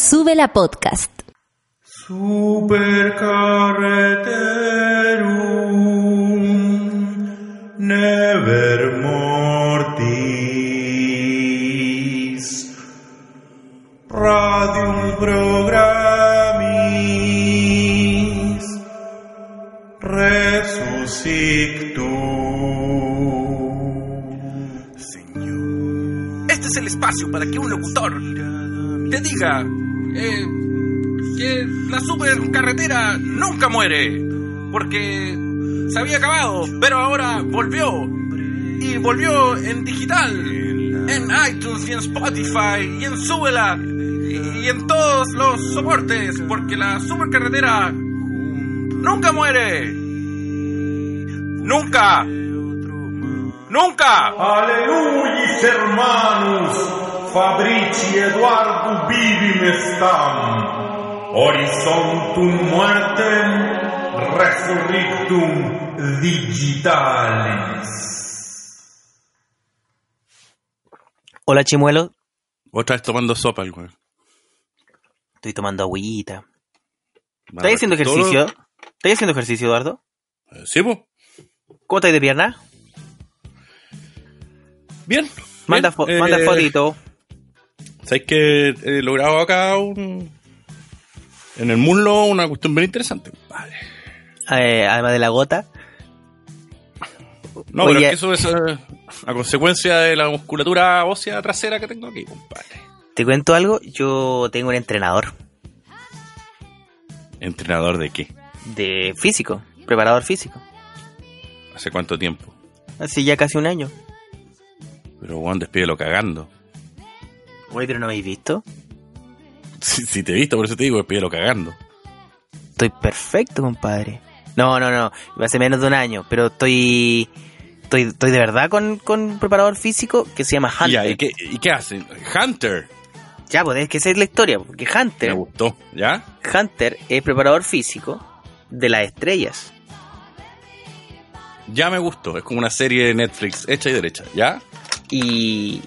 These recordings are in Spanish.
Sube la podcast. Supercarreterum never mortis radium programis resuscitum Señor Este es el espacio para que un locutor te diga eh, que la supercarretera nunca muere, porque se había acabado, pero ahora volvió. Y volvió en digital, en iTunes y en Spotify y en Súbela y en todos los soportes, porque la supercarretera nunca muere. Nunca. Nunca. Aleluia, hermanos! Fabrici Eduardo vivim estam. Horizontum muertem, resurrectum digitalis. Hola Chimuelo, Otra vez tomando sopa, el weón. estoy tomando agüita. ¿Estás haciendo todo- ejercicio? ¿Estás haciendo ejercicio, Eduardo? Eh, Sí, po. ¿Cómo estás de pierna? Bien. Manda, bien. fo- Eh, manda fotito. ¿Sabes que he logrado acá un... En el muslo una cuestión bien interesante. Vale. Eh, además de la gota. No, Oye. pero es que eso es eh, a consecuencia de la musculatura ósea trasera que tengo aquí, compadre. Te cuento algo, yo tengo un entrenador ¿Entrenador de qué? de físico, preparador físico. ¿Hace cuánto tiempo? Hace ya casi un año. Pero, Juan, despídelo cagando. Oye, pero no me habéis visto. Si, si te he visto, por eso te digo, despídelo cagando. Estoy perfecto, compadre. No, no, no. Hace menos de un año, pero estoy. Estoy, estoy de verdad con, con un preparador físico que se llama Hunter. Ya, ¿y qué, ¿y qué hacen? Hunter. Ya, pues es que esa es la historia, porque Me Hunter, gustó, ¿ya? Hunter es preparador físico de las estrellas. Ya me gustó. Es como una serie de Netflix hecha y derecha, ¿ya? Y,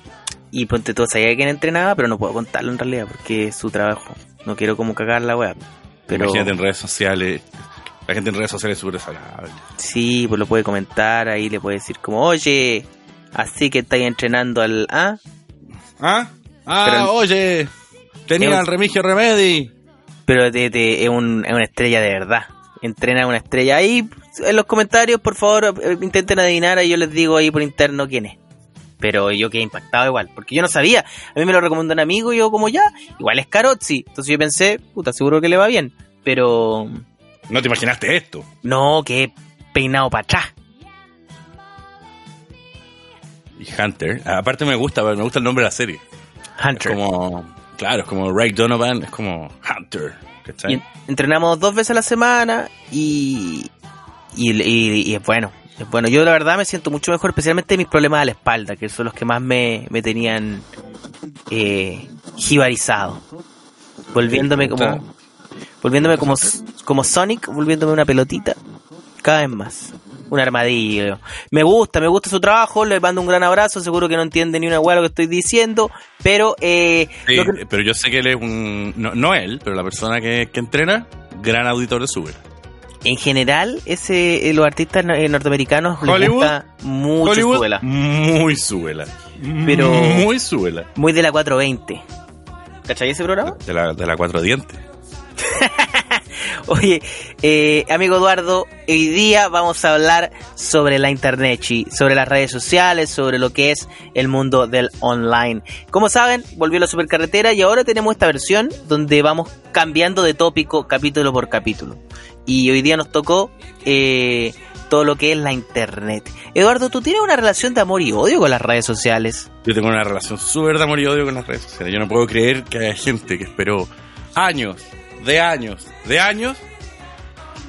y ponte todo, sabía quién entrenaba, pero no puedo contarlo en realidad porque es su trabajo. No quiero como cagar la web. Pero Imagínate en redes sociales. La gente en redes sociales es súper desagradable. sí, pues lo puede comentar, ahí le puede decir como, oye, así que estáis entrenando al... ¿Ah? ¿Ah? Ah, Pero- oye. Tenía el Remigio Remedy. Pero de, de- es, un- es una estrella de verdad. Entrena una estrella. Ahí en los comentarios, por favor, eh, intenten adivinar y yo les digo ahí por interno quién es. Pero yo quedé impactado igual, porque yo no sabía. A mí me lo recomendó un amigo y yo como ya, igual es Carozzi. Entonces yo pensé, puta, seguro que le va bien. Pero No te imaginaste esto. no, que peinado para atrás. Y Hunter. Aparte me gusta, me gusta el nombre de la serie. Es Hunter. como... Claro, es como Ray Donovan. Es como Hunter. Y en- entrenamos dos veces a la semana y, y, y- y es bueno. Es bueno. Yo la verdad me siento mucho mejor, especialmente mis problemas a la espalda, que son los que más me, me tenían eh, jibarizado. Volviéndome como volviéndome como, como Sonic, volviéndome una pelotita. Cada vez más. Un armadillo. Me gusta, me gusta su trabajo, le mando un gran abrazo, seguro que no entiende ni una hueá lo que estoy diciendo, pero eh, Sí, que- pero yo sé que él es un... No, no él, pero la persona que, que entrena, gran auditor de Super. En general, ese, eh, los artistas eh, norteamericanos les Hollywood. gusta mucho su vela. muy suela. Pero- Muy suela. Muy de la 420. ¿Cachai ese programa? De la, de la cuatro dientes. Oye, eh, amigo Eduardo, hoy día vamos a hablar sobre la internet, sobre las redes sociales, sobre lo que es el mundo del online. Como saben, volvió la supercarretera y ahora tenemos esta versión donde vamos cambiando de tópico capítulo por capítulo. Y hoy día nos tocó eh, todo lo que es la internet. Eduardo, ¿tú tienes una relación de amor y odio con las redes sociales? Yo tengo una relación súper de amor y odio con las redes sociales. Yo no puedo creer que haya gente que esperó años, de años, de años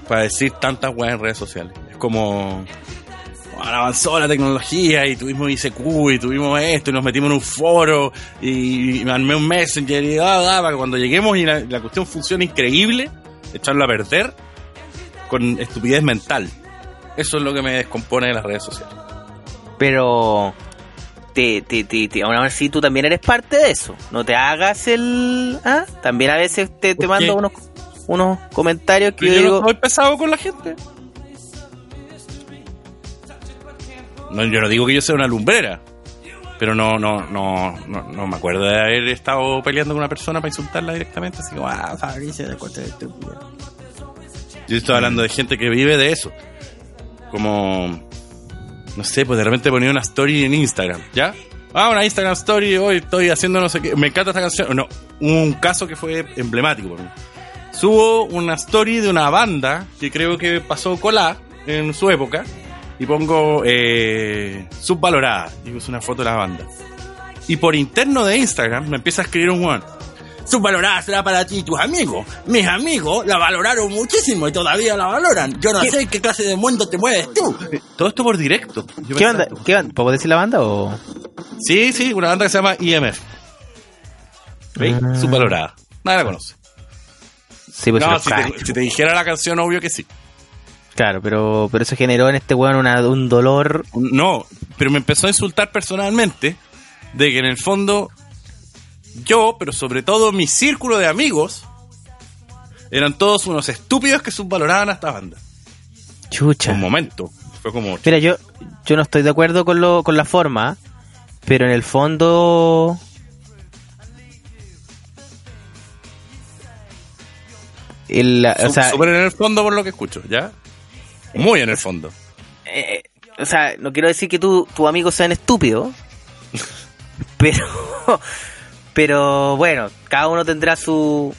para decir tantas weas en redes sociales. Es como. Avanzó la tecnología y tuvimos ICQ y tuvimos esto y nos metimos en un foro y, y me armé un messenger y da, para que cuando lleguemos y la, cuestión funcione increíble, echarlo a perder con estupidez mental. Eso es lo que me descompone de las redes sociales. Pero te, te, te, te- aún así tú también eres parte de eso. No te hagas el... ¿ah? También a veces te, te ¿Por mando unos, unos comentarios que Pero yo yo digo... no soy pesado con la gente. No, yo no digo que yo sea una lumbrera. Pero no, no, no, no, no me acuerdo de haber estado peleando con una persona para insultarla directamente. Así como, ah, Fabricio, de corte de estúpido. Yo estoy hablando de gente que vive de eso. Como, no sé, pues de repente ponía una story en Instagram, ¿ya? Ah, una Instagram story, hoy estoy haciendo no sé qué. Me encanta esta canción. No, un caso que fue emblemático para mí. Subo una story de una banda que creo que pasó colá en su época y pongo eh, subvalorada y puse una foto de la banda. Y por interno de Instagram me empieza a escribir un weón. Subvalorada será para ti y tus amigos. Mis amigos la valoraron muchísimo y todavía la valoran. Yo no ¿Qué? sé qué clase de mundo te mueves tú. Todo esto por directo. Yo ¿Qué banda? ¿Qué banda? ¿Puedo decir la banda o...? Sí, sí, una banda que se llama IMF. ¿Veis? Ah. Subvalorada. Nadie la conoce. Sí, pues no, si te, si te dijera la canción, obvio que sí. Claro, pero, pero eso generó en este weón una- un dolor... No, pero me empezó a insultar personalmente de que en el fondo yo, pero sobre todo mi círculo de amigos, eran todos unos estúpidos que subvaloraban a esta banda. Chucha. Un momento. Fue como... Mira, yo, yo no estoy de acuerdo con, lo, con la forma, pero en el fondo... El, o sea, Súper en el fondo por lo que escucho, ¿ya? Muy en el fondo. eh, o sea, no quiero decir que tú, tus amigos sean estúpidos, pero, pero bueno, cada uno tendrá su,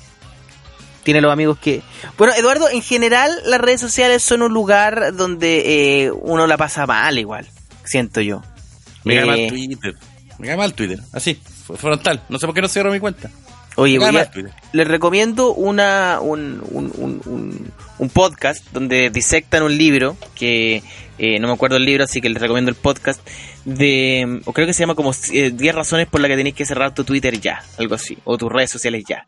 tiene los amigos que, bueno, Eduardo, en general las redes sociales son un lugar donde eh, uno la pasa mal igual, siento yo. Me cae Eh, mal Twitter. Me cae mal Twitter. Así, frontal. No sé por qué no cierro mi cuenta. Oye, voy a- les recomiendo una, un, un, un, un- un podcast donde disectan un libro que eh, no me acuerdo el libro, así que les recomiendo el podcast de, o creo que se llama como eh, 10 razones por las que tenéis que cerrar tu Twitter ya, algo así, o tus redes sociales ya.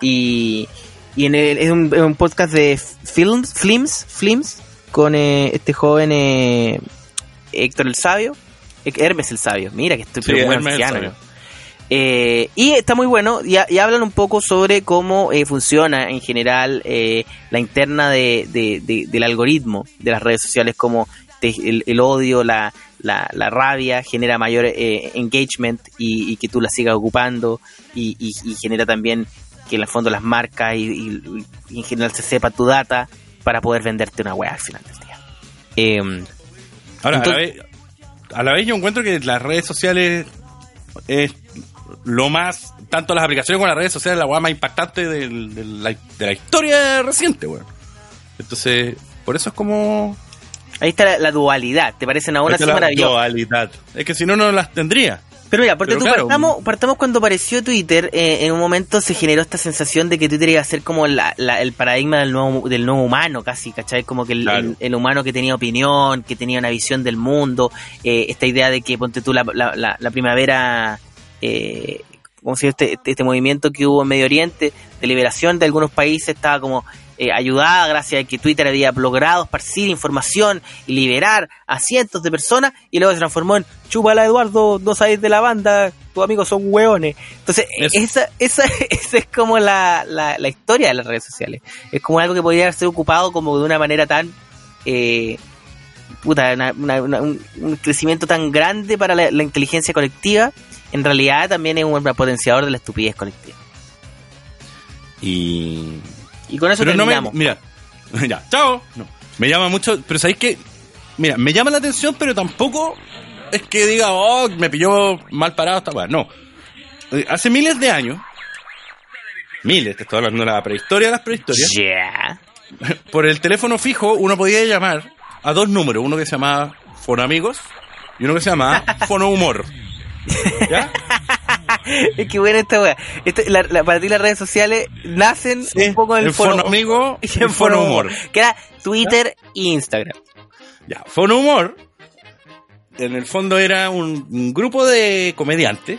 Y, y en el- es, un, es un podcast de films, films, films con eh, este joven eh, Héctor el Sabio, Hermes el Sabio, mira que estoy Sí, pero muy anciano. Eh, y está muy bueno, y, y hablan un poco sobre cómo eh, funciona en general eh, la interna de, de- de- del algoritmo de las redes sociales, te- el, el odio, la, la, la rabia genera mayor eh, engagement y, y que tú la sigas ocupando y, y- y genera también que en el fondo las marcas y, en general se sepa tu data para poder venderte una web al final del día. Eh, Ahora, Entonces- a, la vez, a la vez yo encuentro que las redes sociales es lo más, tanto las aplicaciones como las redes sociales, la weá más impactante del- del- la, de la historia reciente, weón. Entonces, por eso es como... ahí está la, la dualidad, ¿te parecen aún así maravilloso? dualidad. Es que si no, no las tendría. Pero mira, porque Pero tú claro. partamos, partamos cuando apareció Twitter, eh, en un momento se generó esta sensación de que Twitter iba a ser como la- la- el paradigma del nuevo, del nuevo humano, casi, ¿cachai? Como que el, Claro. el- el humano que tenía opinión, que tenía una visión del mundo, eh, esta idea de que, ponte tú, la, la, primavera, eh, ¿cómo se llama? Este, este, este movimiento que hubo en Medio Oriente de liberación de algunos países estaba como eh, ayudada gracias a que Twitter había logrado esparcir información y liberar a cientos de personas y luego se transformó en chúpala Eduardo, no sabéis de la banda, tus amigos son hueones. Entonces, Eso. esa, esa, esa es como la, la, la historia de las redes sociales. Es como algo que podría ser ocupado como de una manera tan... Eh, puta, una- una- una- un, un crecimiento tan grande para la, la inteligencia colectiva, en realidad también es un potenciador de la estupidez colectiva. Y, Y con eso Pero no me. terminamos. Mira, ya, chao. No, me llama mucho. Pero sabéis que. Mira, me llama la atención, pero tampoco es que diga, oh, me pilló mal parado esta weá. No. Eh, Hace miles de años. Miles, te estoy hablando de la prehistoria de las prehistorias. Yeah. Por el teléfono fijo, uno podía llamar a dos números. Uno que se llamaba Fono Amigos y uno que se llamaba Fono Humor. ¿Ya? es que buena esta weá. La- la- para ti las redes sociales nacen Sí, un poco en el, el Fono Amigo y el Fono Humor. Que era Twitter e Instagram. Ya, Fono Humor, en el fondo era un, un grupo de comediantes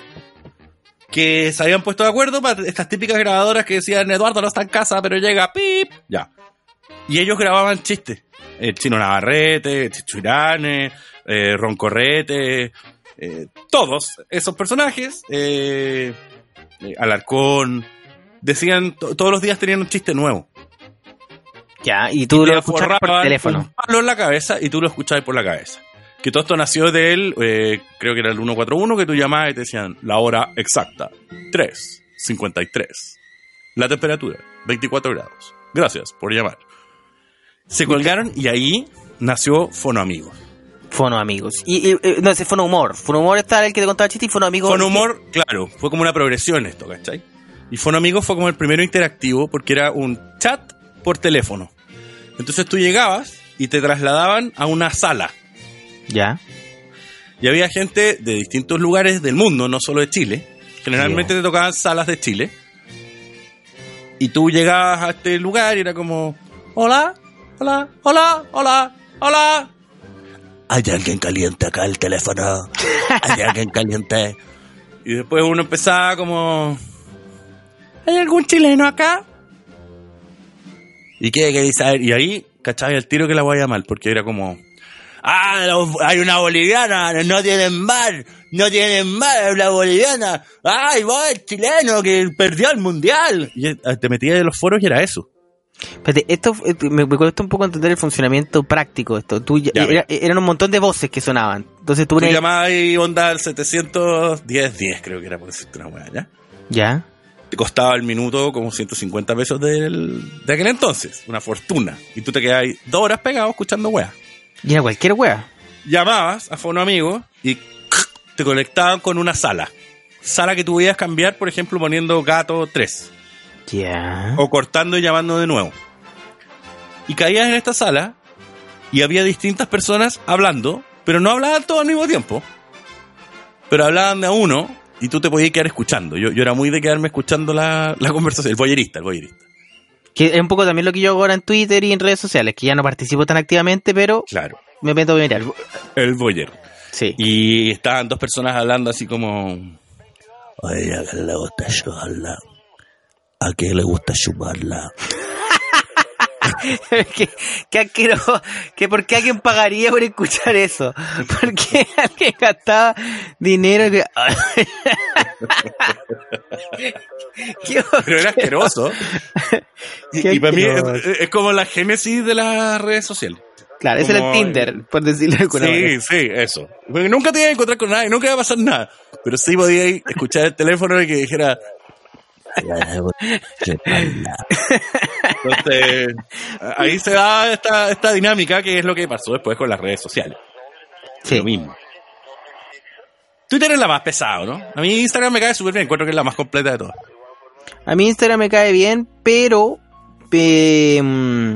que se habían puesto de acuerdo para estas típicas grabadoras que decían Eduardo no está en casa, pero llega, pip, ya. Y ellos grababan chistes. El Chino Navarrete, Chichurane, eh, Roncorrete, eh, todos esos personajes, eh, eh, Alarcón, decían, to- todos los días tenían un chiste nuevo. Ya, y tú Y lo te escuchas por teléfono. Un palo en la cabeza y tú lo escuchabas por la cabeza. Que todo esto nació de él, eh, creo que era el 141, que tú llamabas y te decían la hora exacta, 3.53. La temperatura, 24 grados. Gracias por llamar. Se colgaron y ahí nació Fono Amigos. Fono amigos. Y, y, eh, no, ese Fono Humor. Fono Humor está el que te contaba chiste y Fono Amigos. Fono Humor, claro, fue como una progresión esto, ¿cachai? Y Fono Amigos fue como el primero interactivo porque era un chat por teléfono. Entonces tú llegabas y te trasladaban a una sala. Ya. Y había gente de distintos lugares del mundo, no solo de Chile. Generalmente te tocaban salas de Chile. Y tú llegabas a este lugar y era como, hola, hola, hola, hola, hola. Hay alguien caliente acá el teléfono. Hay alguien caliente. Y después uno empezaba como, ¿hay algún chileno acá? ¿Y qué queréis saber? Y ahí, ¿cachai? El tiro que la voy a llamar, porque era como, Ah, hay una boliviana, no tienen mar, no tienen mar, la boliviana. Ay, vos, el chileno que perdió el mundial. Y eh, te metías en los foros y era eso. Espérate, esto eh, me, me cuesta un poco entender el funcionamiento práctico esto. Tú, ya- Ya, era- eran un montón de voces que sonaban. Entonces tú llamabas ahí onda al 710, 10 creo que era por decirte una weá, ¿ya? Ya. Te costaba el minuto como 150 pesos del, de aquel entonces, una fortuna. Y tú te quedabas dos horas pegado escuchando weá. Y era cualquier wea. llamabas a Fono Amigo y te conectaban con una sala. Sala que tú podías cambiar, por ejemplo, poniendo gato 3. O cortando y llamando de nuevo. Y caías en esta sala y había distintas personas hablando, pero no hablaban todos al mismo tiempo. Pero hablaban de a uno y tú te podías quedar escuchando. Yo, yo era muy de quedarme escuchando la, la conversación. El boyerista, el boyerista. Que es un poco también lo que yo hago ahora en Twitter y en redes sociales, que ya no participo tan activamente, pero Claro. me meto a mirar. El boyer. Sí. Y estaban dos personas hablando así como... Oye, ¿a quién le gusta chuparla? ¿A quién le gusta chuparla? que, que asqueroso, que por qué alguien pagaría por escuchar eso. ¿Por qué alguien gastaba dinero? Que... Qué Pero era asqueroso. y, Qué y para mí es, como la génesis de las redes sociales. Claro, ese era el Como- Tinder, por decirlo de alguna Sí, manera. sí, eso. Porque nunca te ibas a encontrar con nadie, nunca iba a pasar nada. Pero sí podía escuchar el teléfono y que dijera. Entonces, ahí se da esta, esta dinámica que es lo que pasó después con las redes sociales. Sí. Lo mismo. Twitter es la más pesada, ¿no? A mí Instagram me cae súper bien, encuentro que es la más completa de todas. A mí Instagram me cae bien, pero... eh, mm,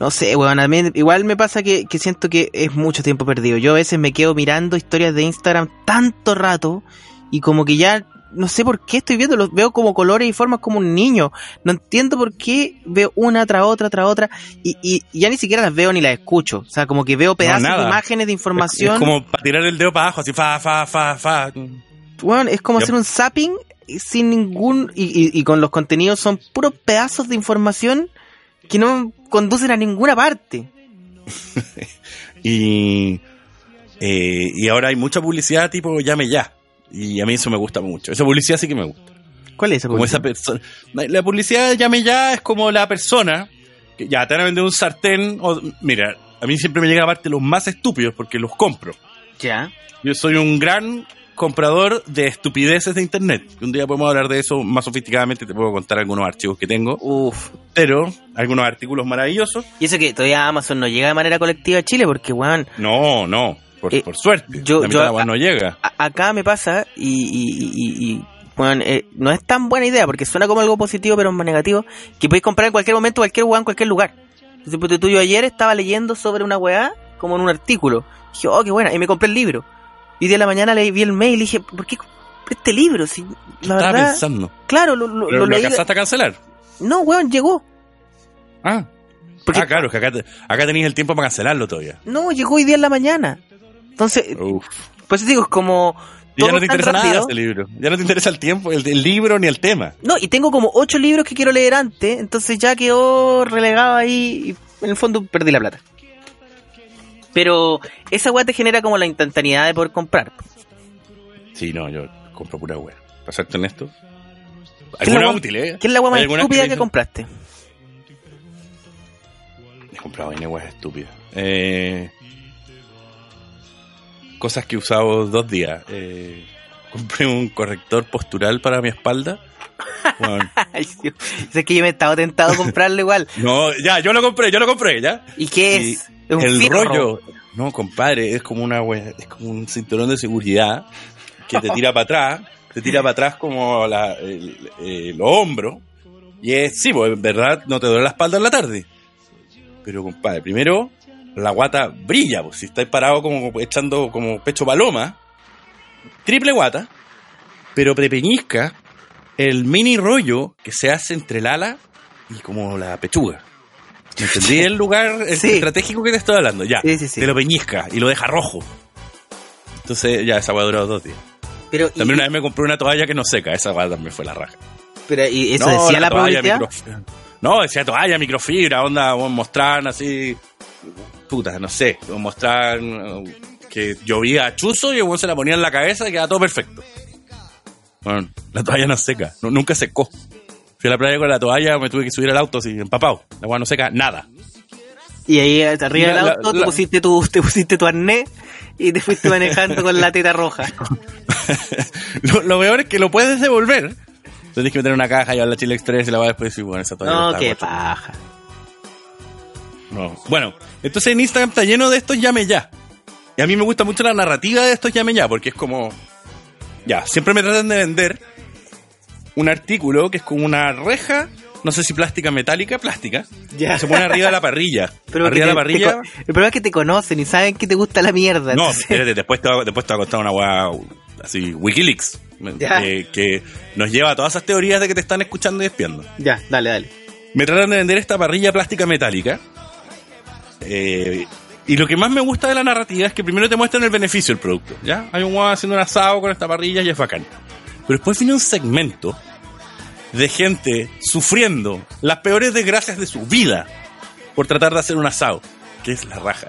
no sé, weón, a mí igual me pasa que, que siento que es mucho tiempo perdido. Yo a veces me quedo mirando historias de Instagram tanto rato y como que ya no sé por qué estoy viendo, los veo como colores y formas como un niño. No entiendo por qué veo una tras otra, tras otra y, y ya ni siquiera las veo ni las escucho. O sea, como que veo pedazos de imágenes de información. Es como para tirar el dedo para abajo, así fa, fa, fa, fa. Weón, es como hacer un zapping sin ningún. Y, y- y con los contenidos son puros pedazos de información que no conducen a ninguna parte. Y, eh, y ahora hay mucha publicidad tipo llame ya. Y a mí eso me gusta mucho. Esa publicidad sí que me gusta. ¿Cuál es esa Como esa publicidad? persona. La publicidad llame ya es como la persona que ya te van a vender un sartén. O, mira, a mí siempre me llega aparte los más estúpidos porque los compro. Ya. Yo soy un gran comprador de estupideces de internet. Un día podemos hablar de eso más sofisticadamente, te puedo contar algunos archivos que tengo, Uf. pero algunos artículos maravillosos. Y eso que todavía Amazon no llega de manera colectiva a Chile porque, weón, No, no, por, Eh, por suerte. yo- la mitad yo- de la weá no llega. a- acá me pasa y, y, y- y, weón, eh, no es tan buena idea porque suena como algo positivo pero más negativo que podéis comprar en cualquier momento cualquier weá en cualquier lugar. Entonces, tú, yo ayer estaba leyendo sobre una weá como en un artículo. Dije, oh, qué buena. Y me compré el libro. Y de la mañana leí, vi el mail y dije, ¿por qué compré este libro? Si, la Estaba verdad, pensando. claro, lo, lo, lo lo leí. alcanzaste a cancelar. No, weón, llegó. Ah, Porque, ah claro, es que acá, te- acá tenéis el tiempo para cancelarlo todavía. No, llegó hoy día en la mañana. Entonces, Uf. pues digo, es como... Y ya no te interesa nada rápido. ese libro. Ya no te interesa el tiempo, el, el libro ni el tema. No, y tengo como ocho libros que quiero leer antes, entonces ya quedó relegado ahí y en el fondo perdí la plata. Pero esa weá te genera como la instantaneidad de poder comprar. Sí, no, yo compro pura wea. Para serte honesto. ¿Qué es la Alguna weá- útil, ¿eh? ¿Qué es la weá más estúpida que, dicen- compraste? He comprado N weas estúpidas. Eh, cosas que he usado dos días. Eh, compré un corrector postural para mi espalda. Bueno, Ay, Dios. Es que yo me he estado tentado a comprarlo igual. no, ya, yo lo compré, yo lo compré, ya. ¿Y qué es? ¿Es un el fierro? rollo, no, compadre, es como una es como un cinturón de seguridad que te tira para atrás, te tira para atrás como la, el, el hombro. Y es, sí, pues en verdad no te duele la espalda en la tarde. Pero, compadre, primero, la guata brilla, pues si estáis parado como echando como pecho paloma, triple guata, pero prepeñizca el mini rollo que se hace entre el ala y como la pechuga. ¿Me entendí el lugar el Sí. estratégico que te estoy hablando? Ya. Sí, sí. Te lo peñizca y lo deja rojo. Entonces, ya, esa hueá duró dos días. Pero, y, También una vez me compré una toalla que no seca, esa hueá también fue la raja. pero, ¿y eso No, decía la, toalla probabilidad? microfibra. No, decía toalla, microfibra, onda, mostrar así. Puta, no sé. Mostrar que llovía a chuzo y el se la ponía en la cabeza y quedaba todo perfecto. Bueno, la toalla no seca, nu- nunca secó. Fui a la playa con la toalla, me tuve que subir al auto así, empapado. La weá no seca nada. Y ahí arriba del La- la- auto te, pusiste tu, te pusiste tu arnés y te fuiste manejando con la teta roja. lo, lo peor es que lo puedes devolver. Tienes que meter una caja, llevar la Chile Express y la vas después decir, bueno, esa toalla No, qué paja. No. Bueno, entonces en Instagram está lleno de estos llame ya. Y a mí me gusta mucho la narrativa de estos llame ya, porque es como. Ya, siempre me tratan de vender un artículo que es como una reja, no sé si plástica metálica, plástica. Ya. que Se pone arriba de la parrilla. Pero arriba de la que te- parrilla. el problema es que te conocen y saben que te gusta la mierda. No, entonces- espérate, después te, va, después te va a contar una weá así, Wikileaks. Eh, que nos lleva a todas esas teorías de que te están escuchando y espiando. Ya, dale, dale. Me tratan de vender esta parrilla plástica metálica. Eh, y lo que más me gusta de la narrativa es que primero te muestran el beneficio del producto. ¿ya? Hay un guau haciendo un asado con esta parrilla y es bacán. Pero después viene un segmento de gente sufriendo las peores desgracias de su vida por tratar de hacer un asado. Que es la raja.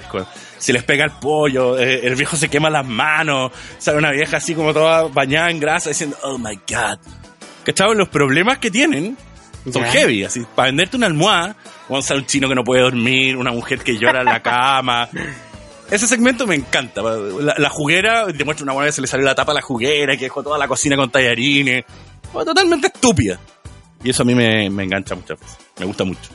Se les pega el pollo, eh, el viejo se quema las manos, sale una vieja así como toda bañada en grasa diciendo, oh my god. ¿Cachai? Los problemas que tienen son Ya. heavy, así, para venderte una almohada, un chino que no puede dormir, una mujer que llora en la cama. Ese segmento me encanta. La, la juguera, te muestra una buena que se le salió la tapa a la juguera, que dejó toda la cocina con tallarines. Totalmente estúpida. Y eso a mí me, me engancha muchas veces. Me gusta mucho.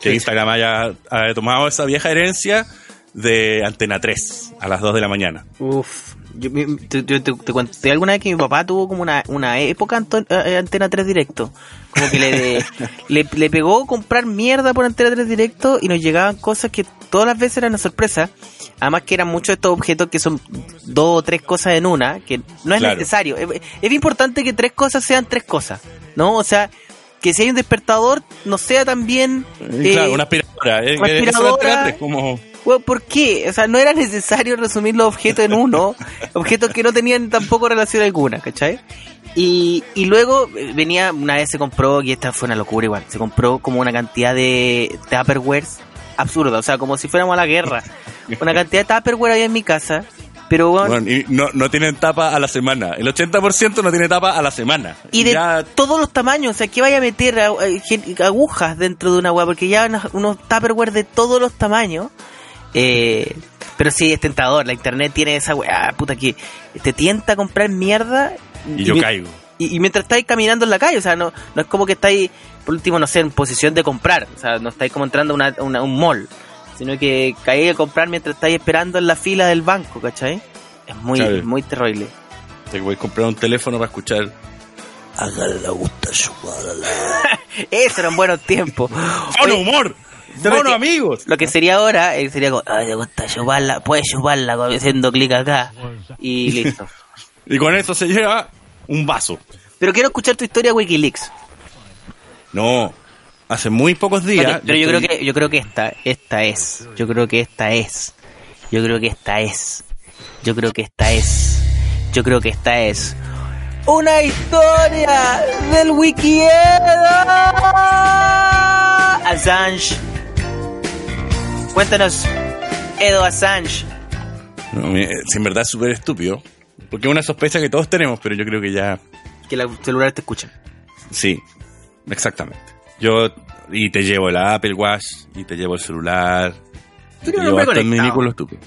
Que Instagram haya, haya tomado esa vieja herencia de Antena 3 a las 2 de la mañana. Uf. Yo, mi- te, yo te- te conté alguna vez que mi papá tuvo como una, una época eh, Antena 3 directo. Como que le, le, le pegó comprar mierda por Antena 3 directo y nos llegaban cosas que todas las veces eran una sorpresa. Además que eran muchos de estos objetos que son dos o tres cosas en una, que no es Claro. necesario. Es, es importante que tres cosas sean tres cosas, ¿no? O sea, que si hay un despertador, no sea también... eh, claro, una aspiradora. eh, una aspiradora. 3, como... Bueno, ¿por qué? O sea, no era necesario resumir los objetos en uno, objetos que no tenían tampoco relación alguna, ¿cachai? Y, y luego eh, venía, una vez se compró, y esta fue una locura igual, se compró como una cantidad de Tupperwares absurda, o sea, como si fuéramos a la guerra. Una cantidad de Tupperware había en mi casa, pero bueno, Bueno, y no, no tienen tapa a la semana. El 80% no tiene tapa a la semana. y de Ya, todos los tamaños, o sea, que vaya a meter agujas dentro de una weá, porque ya unos, Tupperware de todos los tamaños. Eh, Pero sí, es tentador. La internet tiene esa weá, puta, que te tienta a comprar mierda. Y yo caigo. Y, y mientras estáis caminando en la calle, o sea, no, no es como que estáis, por último, no sé, en posición de comprar. O sea, no estáis como entrando a una, una- un mall. Sino que caí a comprar mientras estáis esperando en la fila del banco, ¿cachai? Es muy, Claro. muy terrible. Te voy a comprar un teléfono para escuchar. Esos eran buenos tiempos. ¡Mono Oye, humor! lo ¡Mono que- amigos! Lo que sería ahora eh, sería como, ay, me gusta chuparla, puedes chuparla haciendo clic acá. Y listo. Y con eso se lleva un vaso. Pero quiero escuchar tu historia Wikileaks. No, hace muy pocos días. Pero yo, estoy- creo que yo creo que esta esta es. Yo creo que esta es. Yo creo que esta es. Yo creo que esta es. Yo creo que esta es. Una historia del Wikiedo. Assange. Cuéntanos, Edo Assange. No, si en verdad es súper estúpido. Porque es una sospecha que todos tenemos, pero yo creo que ya. Que los celulares te escuchan. Sí, exactamente. Yo. Y te llevo el Apple Watch, y te llevo el celular. Tú el conectado. minículo estúpido.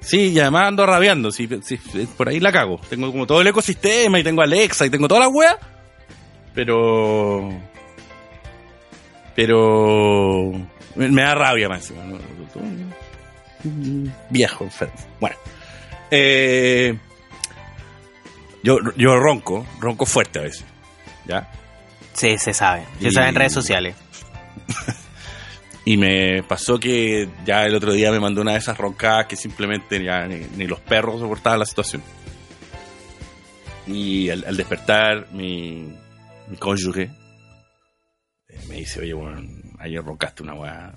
Sí, y además ando rabiando. Sí, sí, por ahí la cago. Tengo como todo el ecosistema y tengo Alexa y tengo todas las weas. Pero. Pero. Me me da rabia más. ¿no? Viejo, enfermo. Bueno. Eh, yo, yo ronco, ronco fuerte a veces. ¿Ya? Sí, se sabe. Se Y- sabe en redes sociales. Y me pasó que ya el otro día me mandó una de esas roncadas que simplemente ya ni, ni los perros soportaban la situación. Y al, al despertar, mi, mi cónyuge eh, me dice, oye, bueno, ayer roncaste una weá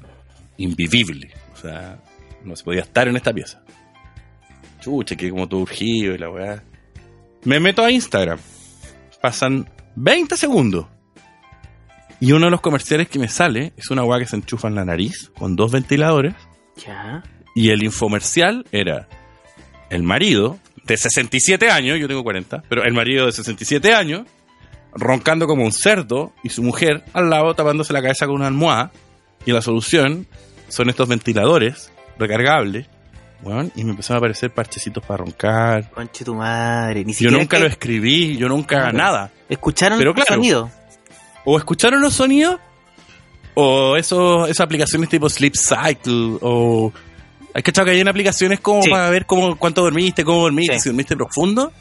invivible. O sea, no se podía estar en esta pieza. Chuche, que como todo urgido y la weá. Me meto a Instagram. Pasan 20 segundos. Y uno de los comerciales que me sale es una weá que se enchufa en la nariz con dos ventiladores. Ya. Y el infomercial era el marido de 67 años, yo tengo 40, pero el marido de 67 años, roncando como un cerdo, y su mujer al lado tapándose la cabeza con una almohada. Y la solución son estos ventiladores recargables. Weón, y me empezaron a aparecer parchecitos para roncar. Conche tu madre. Ni Yo siquiera nunca que- lo escribí, yo nunca Claro. nada. ¿Escucharon Pero el claro. sonido? o escucharon los sonidos o eso, esas aplicaciones tipo Sleep Cycle o hay que que hay en aplicaciones como Sí. para ver cómo cuánto dormiste, cómo dormiste, Sí. si dormiste profundo.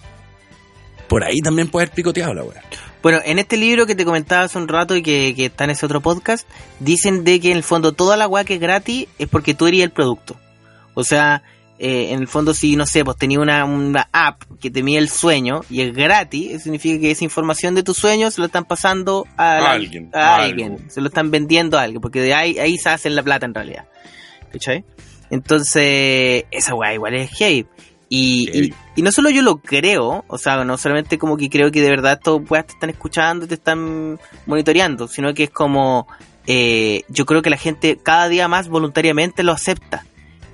Por ahí también puede haber picoteado la weá. Bueno, en este libro que te comentaba hace un rato y que, que está en ese otro podcast, dicen de que en el fondo toda la weá que es gratis es porque tú eres el producto. O sea, eh, en el fondo si, no sé, pues tenía una, una app que te mide el sueño y es gratis, eso significa que esa información de tu sueño se lo están pasando a, alguien, a a alguien, algo. se lo están vendiendo a alguien, porque de ahí, ahí se hacen la plata en realidad. ¿Cachai? Entonces, esa weá igual es heavy. Y, y, y no solo yo lo creo, o sea, no solamente como que creo que de verdad estos weas te están escuchando, te están monitoreando, sino que es como, eh, yo creo que la gente cada día más voluntariamente lo acepta.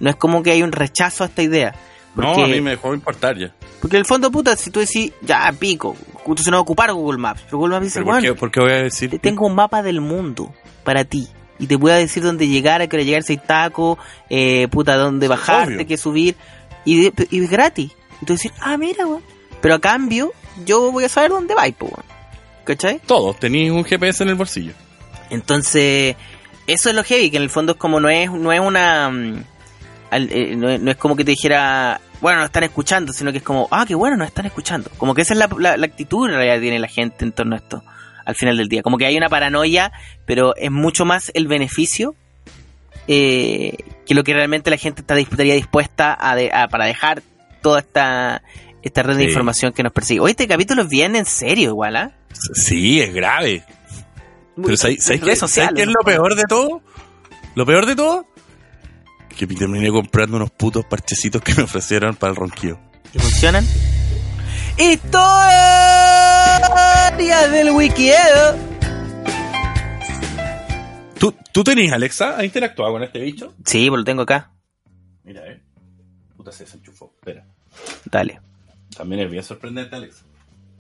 No es como que hay un rechazo a esta idea. Porque, No, a mí me dejó de importar ya. porque en el fondo, puta, si tú decís, ya, pico, tú se no va a ocupar Google Maps, pero Google Maps dice, Pero ¿por, bueno, por qué voy a decir? te tengo un mapa del mundo para ti. Y te voy a decir dónde llegar, a qué hora llegar, si hay taco, eh, puta, dónde bajarte, qué subir. Y, de- y es gratis. Y tú decís, ah, mira, weón. Pero a cambio, yo voy a saber dónde vais, po, weón. ¿Cachai? Todos tenéis un GPS en el bolsillo. Entonces, eso es lo heavy, que en el fondo es como no es, no es una... al- eh, no, es, no es como que te dijera, bueno, nos están escuchando, sino que es como, ah, qué bueno, nos están escuchando. Como que esa es la, la, la actitud en realidad que tiene la gente en torno a esto, al final del día. Como que hay una paranoia, pero es mucho más el beneficio eh, que lo que realmente la gente está, estaría dispuesta a, de- a- para dejar toda esta, esta red de información que nos persigue. Oye, este capítulo es bien en serio igual, ¿ah? Sí, es grave. Pero ¿sabes, ¿sabes qué, ¿sabes qué es lo peor de todo? Lo peor de todo, que me terminé comprando unos putos parchecitos que me ofrecieron para el ronquillo. ¿Y funcionan? Historia del Wikiedo. ¿Tú, ¿Tú tenés, Alexa? ¿Has interactuado con este bicho? Sí, pues lo tengo acá. Mira, eh. Puta, se desenchufó. Espera. Dale. También es bien sorprendente, Alexa.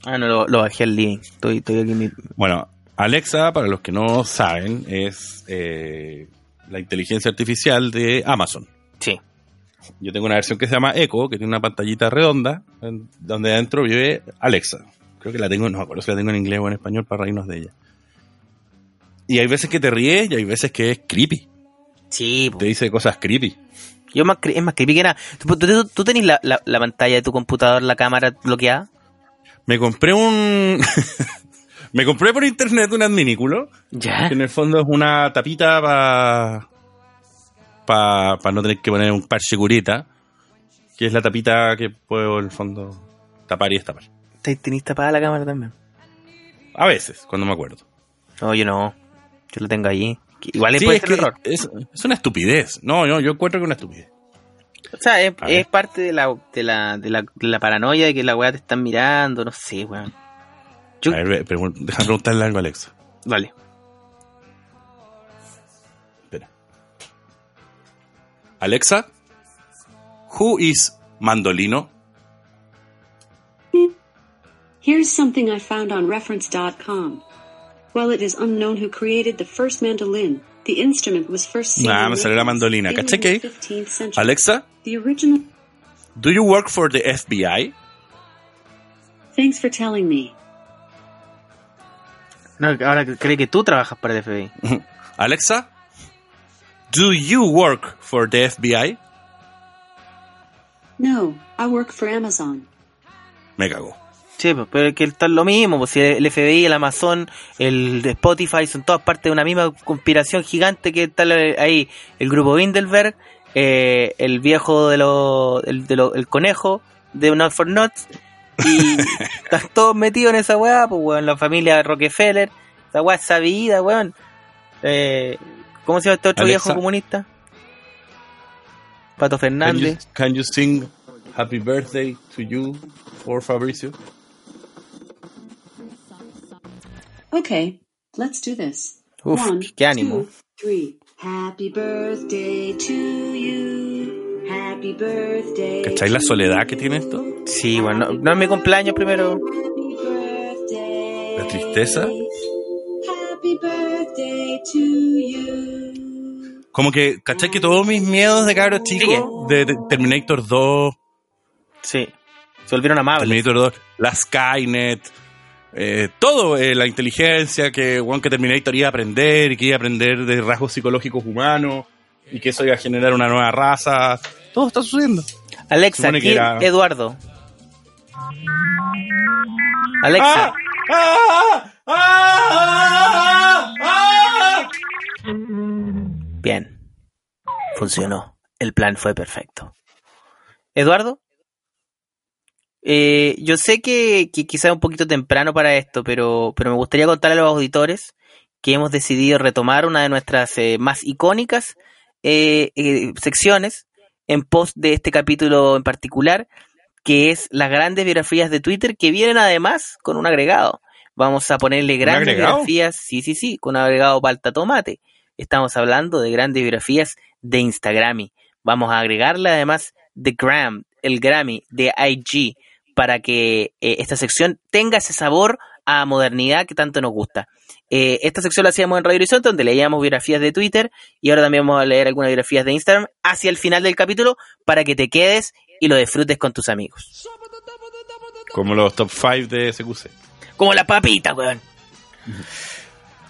Ah, no, lo, lo bajé al living. Estoy, estoy aquí en mi... Bueno, Alexa, para los que no saben, es eh, la inteligencia artificial de Amazon. Sí. yo tengo una versión que se llama Echo, que tiene una pantallita redonda, en- donde adentro vive Alexa. Creo que la tengo, no me acuerdo si la tengo en inglés o en español para reírnos de ella. Y hay veces que te ríes y hay veces que es creepy. Sí. Te dice cosas creepy. Yo más es más creepy que nada. ¿Tú, tú, tú tenés la, la, la pantalla de tu computador, la cámara bloqueada? Me compré un... me compré por internet un adminículo, Ya. que en el fondo es una tapita para para no tener que poner un parche curita, que es la tapita que puedo en el fondo tapar y destapar. ¿Te- ¿Tenís tapada la cámara también? A veces, cuando me acuerdo. No, yo no. Yo lo tengo ahí. Que Igual Sí, es, que error. es, es una estupidez. No, no, yo encuentro que es una estupidez. O sea, es parte de la, de, la, de, la, de la paranoia de que la weá te están mirando, no sé, weón. Yo- A ver, ve, pregun- déjame preguntarle algo a Alexa. Vale. Espera. Alexa, who is Mandolino? Here's something I found on reference.com. While it is unknown who created the first mandolin, the instrument was first seen Nah, in me salió la Naples, mandolina. Italy ¿Caché in que? the 15th century. Alexa, The original. do you work for the FBI? Thanks for telling me. No, ahora cree que tú trabajas para el FBI. Alexa, do you work for the FBI? No, I work for Amazon. Me cago. Sí, pues, pero es que está lo mismo, pues si el FBI, el Amazon, el Spotify son todas partes de una misma conspiración gigante que está ahí. El grupo Windelberg, eh, el viejo de lo, el, de lo- el conejo de Not for Nuts, y están todos metidos en esa weá, pues weón, la familia Rockefeller, esa weá es sabida, weón. Eh, ¿Cómo se llama este otro Alexa. viejo comunista? Pato Can you, Fernández. can you sing Happy Birthday to you for Fabricio? Okay, let's do this. Uf, One, qué ánimo. two, three. Happy birthday to you. Happy birthday. ¿Cachai la soledad que tiene esto? Sí, bueno, no, no es mi cumpleaños primero. Happy birthday. La tristeza. Happy birthday to you. Como que, ¿cachai que todos mis miedos de cabros chicos, de, de Terminator 2, Sí, se volvieron amables. Terminator 2, la Skynet, eh, todo, eh, la inteligencia, que, bueno, que Terminator iba a aprender y que iba a aprender de rasgos psicológicos humanos y que eso iba a generar una nueva raza. Todo está sucediendo. Alexa, aquí era- Eduardo. Alexa, ¡Ah! ¡Ah! ¡Ah! bien. Funcionó. El plan fue perfecto. Eduardo, eh, yo sé que, que quizá es un poquito temprano para esto, pero, pero me gustaría contarle a los auditores que hemos decidido retomar una de nuestras eh, más icónicas eh, eh, secciones en post de este capítulo en particular, que es las grandes biografías de Twitter, que vienen además con un agregado. Vamos a ponerle grandes biografías, sí, sí, sí, con un agregado palta tomate. Estamos hablando de grandes biografías de Instagram. Vamos a agregarle además de Gram, el Grammy, de IG, para que eh, esta sección tenga ese sabor a modernidad que tanto nos gusta. Eh, esta sección la hacíamos en Radio Horizonte, donde leíamos biografías de Twitter y ahora también vamos a leer algunas biografías de Instagram hacia el final del capítulo para que te quedes y lo disfrutes con tus amigos. Como los top 5 de SQC. Como la papita, weón.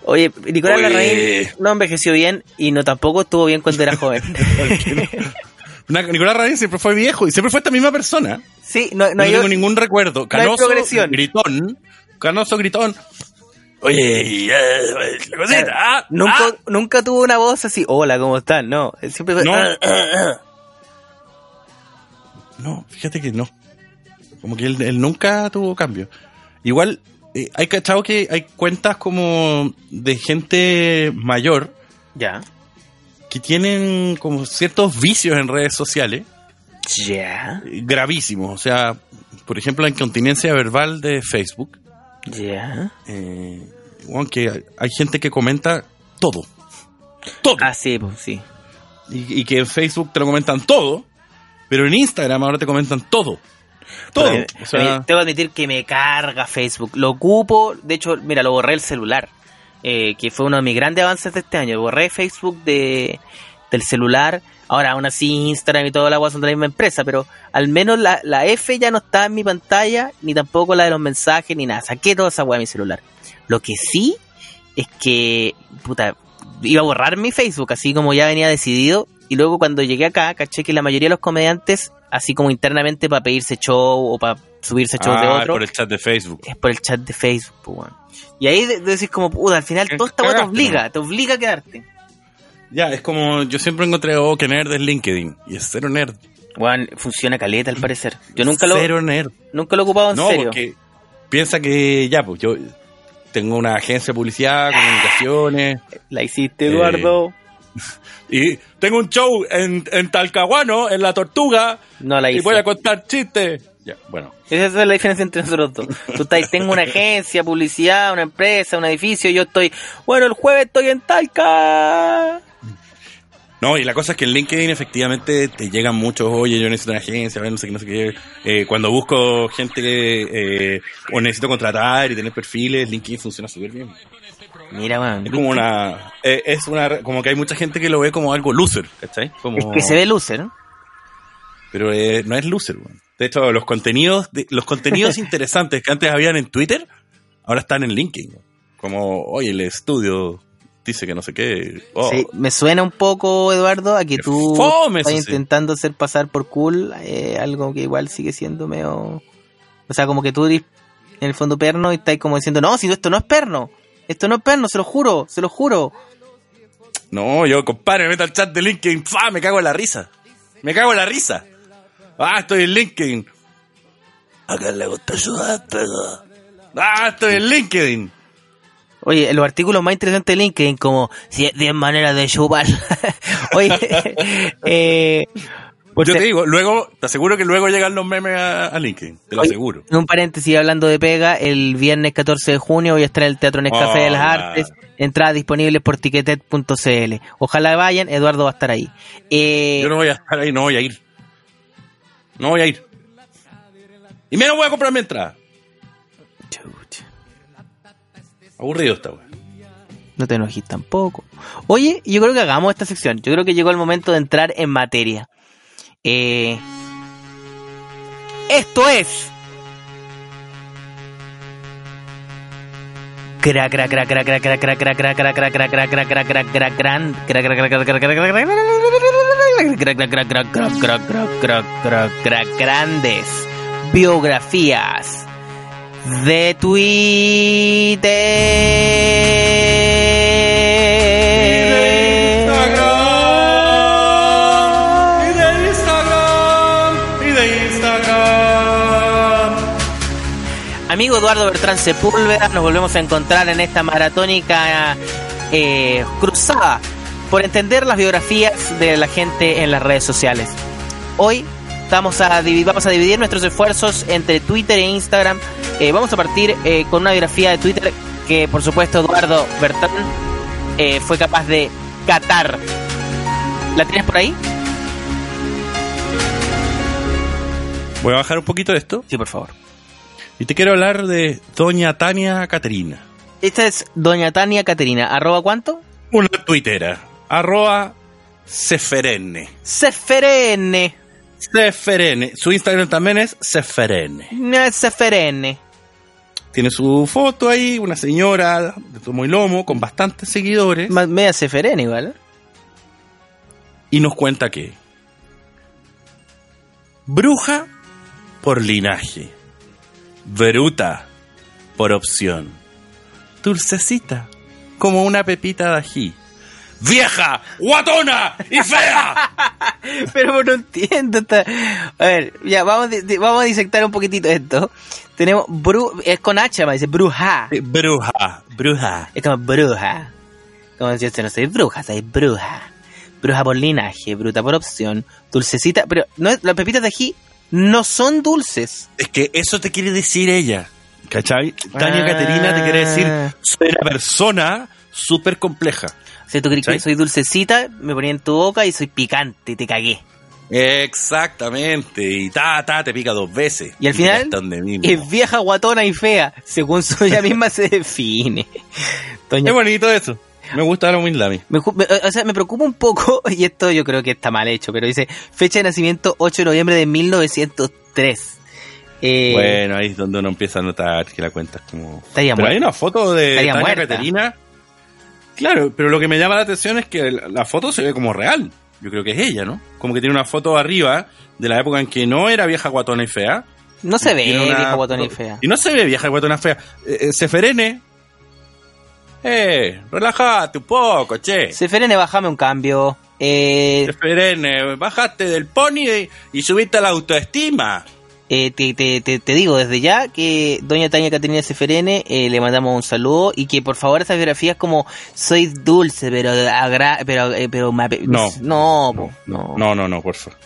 Oye, Nicolás. Larraín no envejeció bien y no tampoco estuvo bien cuando era joven. Nicolás Radín siempre fue viejo y siempre fue esta misma persona. sí, no, no, No, hay- tengo ningún recuerdo. hay Canoso, progresión. gritón. Canoso, gritón. Oye, eh, la cosita, ah, nunca, ah. nunca tuvo una voz así, hola, ¿cómo están? No, él siempre fue... No. "Ah, ah, ah". No, fíjate que no. Como que él, él nunca tuvo cambio. Igual, eh, hay cachado que hay cuentas como de gente mayor Ya. que tienen como ciertos vicios en redes sociales Ya. gravísimos. O sea, por ejemplo, la incontinencia verbal de Facebook. Ya. Eh, bueno, que hay- hay gente que comenta todo. Todo. Ah, sí, pues sí. Y, y que en Facebook te lo comentan todo, pero en Instagram ahora te comentan todo. Todo. Pero, O sea, a mí tengo que admitir que me carga Facebook. Lo ocupo, de hecho, mira, lo borré el celular. eh, que fue uno de mis grandes avances de este año. Borré Facebook de, del celular. Ahora, aún así, Instagram y toda la agua son de la misma empresa, pero al menos la, la F ya no está en mi pantalla, ni tampoco la de los mensajes, ni nada. Saqué toda esa weá de mi celular. Lo que sí es que, puta, iba a borrar mi Facebook, así como ya venía decidido. Y luego cuando llegué acá, caché que la mayoría de los comediantes, así como internamente para pedirse show o para subirse show de Ah, otro, por el chat de Facebook. es por el chat de Facebook, pues, weón. Y ahí de- decís como, puta, al final toda esta weá te obliga, te obliga a quedarte. Ya, es como yo siempre encontré, oh, que nerd es LinkedIn. Y es cero nerd. Weón, funciona caleta al parecer. Yo nunca lo, Cero nerd. nunca lo he ocupado en No, serio. porque piensa que ya, pues yo tengo una agencia de publicidad, comunicaciones. La hiciste, Eh, Eduardo. Y tengo un show en, en Talcahuano, en La Tortuga. No la Y hice. voy a contar chistes. Ya, bueno. Esa es la diferencia entre nosotros dos. Tú estás, tengo una agencia, publicidad, una empresa, un edificio, y yo estoy, bueno, el jueves estoy en Talca. No, y la cosa es que en LinkedIn efectivamente te llegan muchos, oye, yo necesito una agencia, no sé qué, no sé qué. Eh, cuando busco gente que, eh, o necesito contratar y tener perfiles, LinkedIn funciona súper bien. Mira, weón. Es como una, eh, es una, como que hay mucha gente que lo ve como algo loser, ¿cachai? Como, Es que se ve loser, ¿no? Pero eh, no es loser, weón. De hecho, los contenidos, de- los contenidos interesantes que antes habían en Twitter, ahora están en LinkedIn. Como, oye, el estudio dice que no sé qué. Oh, Sí, me suena un poco, Eduardo, a que tú fome, estás sí. intentando hacer pasar por cool eh, algo que igual sigue siendo medio... O sea, como que tú eres en el fondo perno y estás como diciendo, no, si esto no es perno, esto no es perno, se lo juro, se lo juro. No, yo, compadre, me meto al chat de LinkedIn, ¡fa! me cago en la risa. Me cago en la risa. Ah, estoy en LinkedIn. ¿A quién le gusta ayudar, pero? Ah, estoy en LinkedIn. Oye, los artículos más interesantes de LinkedIn, como 10 maneras de chupar. Oye, eh, por yo te digo, luego, te aseguro que luego llegan los memes a, a LinkedIn, te lo Oye, aseguro. En un paréntesis, hablando de pega, el viernes 14 de junio voy a estar en el Teatro Nescafé Oh, de las. Artes. Entradas disponibles por tiquetet.cl. Ojalá vayan, Eduardo va a estar ahí. Eh, Yo no voy a estar ahí, no voy a ir. No voy a ir. Y menos voy a comprar mi entrada. Aburrido esta weá. no te enojes tampoco. Oye, yo creo que hagamos esta sección. Yo creo que llegó el momento de entrar en materia. Eh, esto es. Crack, crack, crack, crack, crack, crack, crack, crack, crack, crack, crack, crack, crack, crack, crack, crack, gran- grandes biografías de Twitter. Y de Instagram. Y de Instagram. Amigo Eduardo Bertrán Sepúlveda, nos volvemos a encontrar en esta maratónica eh, cruzada por entender las biografías de la gente en las redes sociales. Hoy estamos a vamos a dividir nuestros esfuerzos entre Twitter e Instagram. Eh, vamos a partir eh, con una biografía de Twitter que, por supuesto, Eduardo Bertrán eh, fue capaz de catar. ¿La tienes por ahí? Voy a bajar un poquito de esto. Sí, por favor. Y te quiero hablar de Doña Tania Caterina. Esta es Doña Tania Caterina. ¿Arroba cuánto? Una tuitera. Arroba Ceferene. Seferene. Su Instagram también es Ceferene. No, Seferene. Tiene su foto ahí, una señora de tomo y lomo con bastantes seguidores. Ma- Media Seferene igual. ¿eh? y nos cuenta que bruja por linaje, bruta por opción, dulcecita como una pepita de ají, vieja, guatona y fea. Pero no entiendo. esta- A ver, ya, vamos, vamos a disectar un poquitito esto. Tenemos bru... Es con H, me dice bruja. bruja, bruja. Es como bruja. Como si yo no soy bruja, soy bruja. Bruja por linaje, bruta por opción, dulcecita. Pero no las pepitas de ají no son dulces. Es que eso te quiere decir ella. ¿Cachai? Tania Ah. Caterina te quiere decir, soy una persona súper compleja. O sea, tú crees que soy dulcecita, me ponía en tu boca y soy picante, te cagué. Exactamente. Y ta, ta, te pica dos veces. Y al final es vieja, guatona y fea, según su ella misma se define. Doña Es bonito eso. Me gusta la humildad a mí. Me, ju- me- o sea, me preocupa un poco, y esto yo creo que está mal hecho, pero dice fecha de nacimiento 8 de noviembre de 1903. Eh, Bueno, ahí es donde uno empieza a notar que la cuenta es como... Pero hay una foto de Tania muerta. Caterina. Claro, pero lo que me llama la atención es que la foto se ve como real. Yo creo que es ella, ¿no? Como que tiene una foto arriba de la época en que no era vieja, guatona y fea. no se ve una vieja guatona y fea. Y no se ve vieja, guatona fea. Eh, eh, Seferene. Eh, relájate un poco, che. Seferene, bájame un cambio. Eh, Seferene, bajaste del pony y, y subiste a la autoestima. Eh, te, te- te- te digo desde ya que doña Tania Caterina Seferene eh, le mandamos un saludo y que por favor esas biografías como soy dulce pero agra pero eh, pero No. no, no No, no, no, por favor.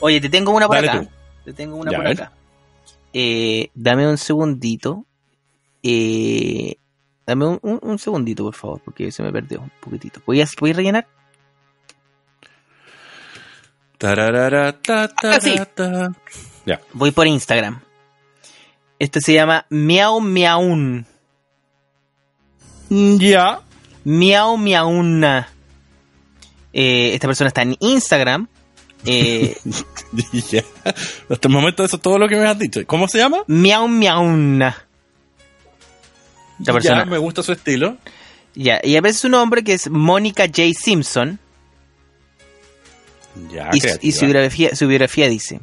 oye te tengo una por Dale acá tú. te tengo una Ya, por acá eh, dame un segundito eh, dame un, un- un segundito por favor porque se me perdió un poquitito ¿Voy a, voy a rellenar? Tararara, ta, Ah, sí. Voy por Instagram este se llama Miau Miaun Ya. Miau Miauna. Eh, esta persona está en Instagram. Eh, ya. Hasta el momento eso es todo lo que me has dicho. ¿Cómo se llama? miau Miauna. Esta persona. Ya, me gusta su estilo. Ya, y aparece su nombre que es Mónica J. Simpson. Ya, y, y su, biografía, su biografía dice: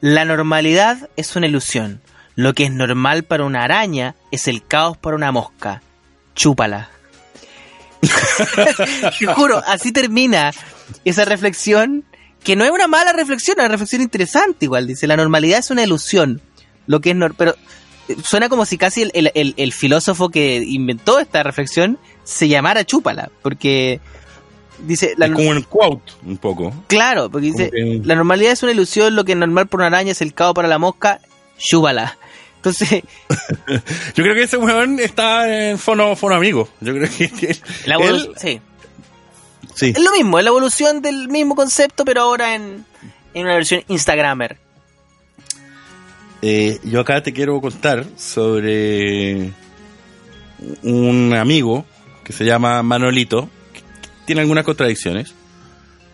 La normalidad es una ilusión. Lo que es normal para una araña es el caos para una mosca. Chúpala. Te juro, así termina esa reflexión, que no es una mala reflexión, es una reflexión interesante igual. Dice, la normalidad es una ilusión. Lo que es nor- pero eh, suena como si casi el- el filósofo que inventó esta reflexión se llamara Chúpala, porque dice, la, Es como un quote, un poco. Claro, porque dice, que- la normalidad es una ilusión, lo que es normal para una araña es el caos para la mosca, chúbala. Entonces, Yo creo que ese weón está en fono, fono amigo. Yo creo que, que la él- evolu- sí. sí. es lo mismo, es la evolución del mismo concepto, pero ahora en, en una versión Instagramer. Eh, yo acá te quiero contar sobre un amigo que se llama Manolito, tiene algunas contradicciones,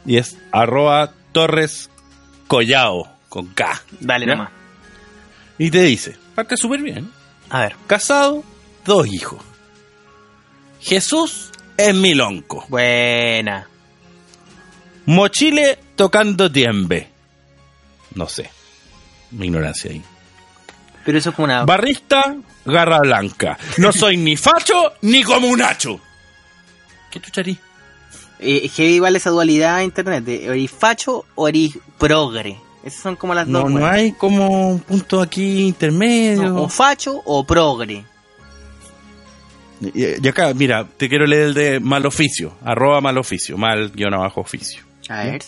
y es arroba Torres Collao, con K. Dale ¿Ya? nomás. Y te dice, parte súper bien, A ver, casado, dos hijos. Jesús es milonco. buena. Mochile tocando tiembe. No sé. Mi ignorancia ahí. Pero eso es como una... Barrista, garra blanca. No soy ni facho ni comunacho. ¿Qué chucharí? Eh, que igual esa dualidad en internet, de eres facho o eres progre. Esas son como las No, dos. no weas. hay como un punto aquí intermedio. No, o facho o progre. Y, y acá, mira, te quiero leer el de mal oficio. Arroba mal oficio. Mal guion abajo oficio. A ver.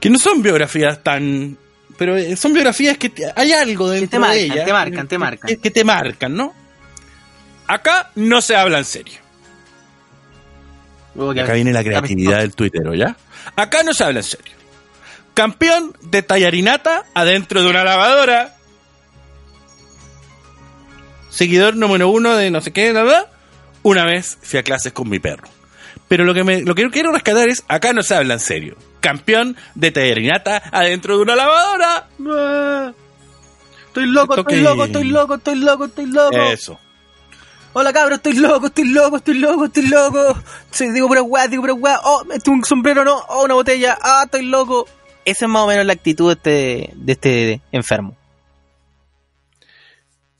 Que no son biografías tan... Pero eh, son biografías que te- hay algo dentro te marcan, de ellas. te marcan, que- te marcan. Que, que te marcan, ¿no? Acá no se habla en serio. Luego Acá viene la creatividad del tuitero, ¿ya? Acá no se habla en serio. Campeón de tallarinata adentro de una lavadora. Seguidor número uno de no sé qué, ¿verdad? Una vez fui a clases con mi perro. Pero lo que, me, lo que quiero rescatar es, acá no se habla en serio. Campeón de tallarinata adentro de una lavadora. Estoy loco, Esto estoy loco, estoy loco, estoy loco, estoy loco. Eso. Hola cabros, estoy loco, estoy loco, estoy loco, estoy loco. Sí, digo pura weá, digo pura weá. Oh, me un sombrero, no. Oh, una botella. Ah, estoy loco. Esa es más o menos la actitud de este, de este enfermo.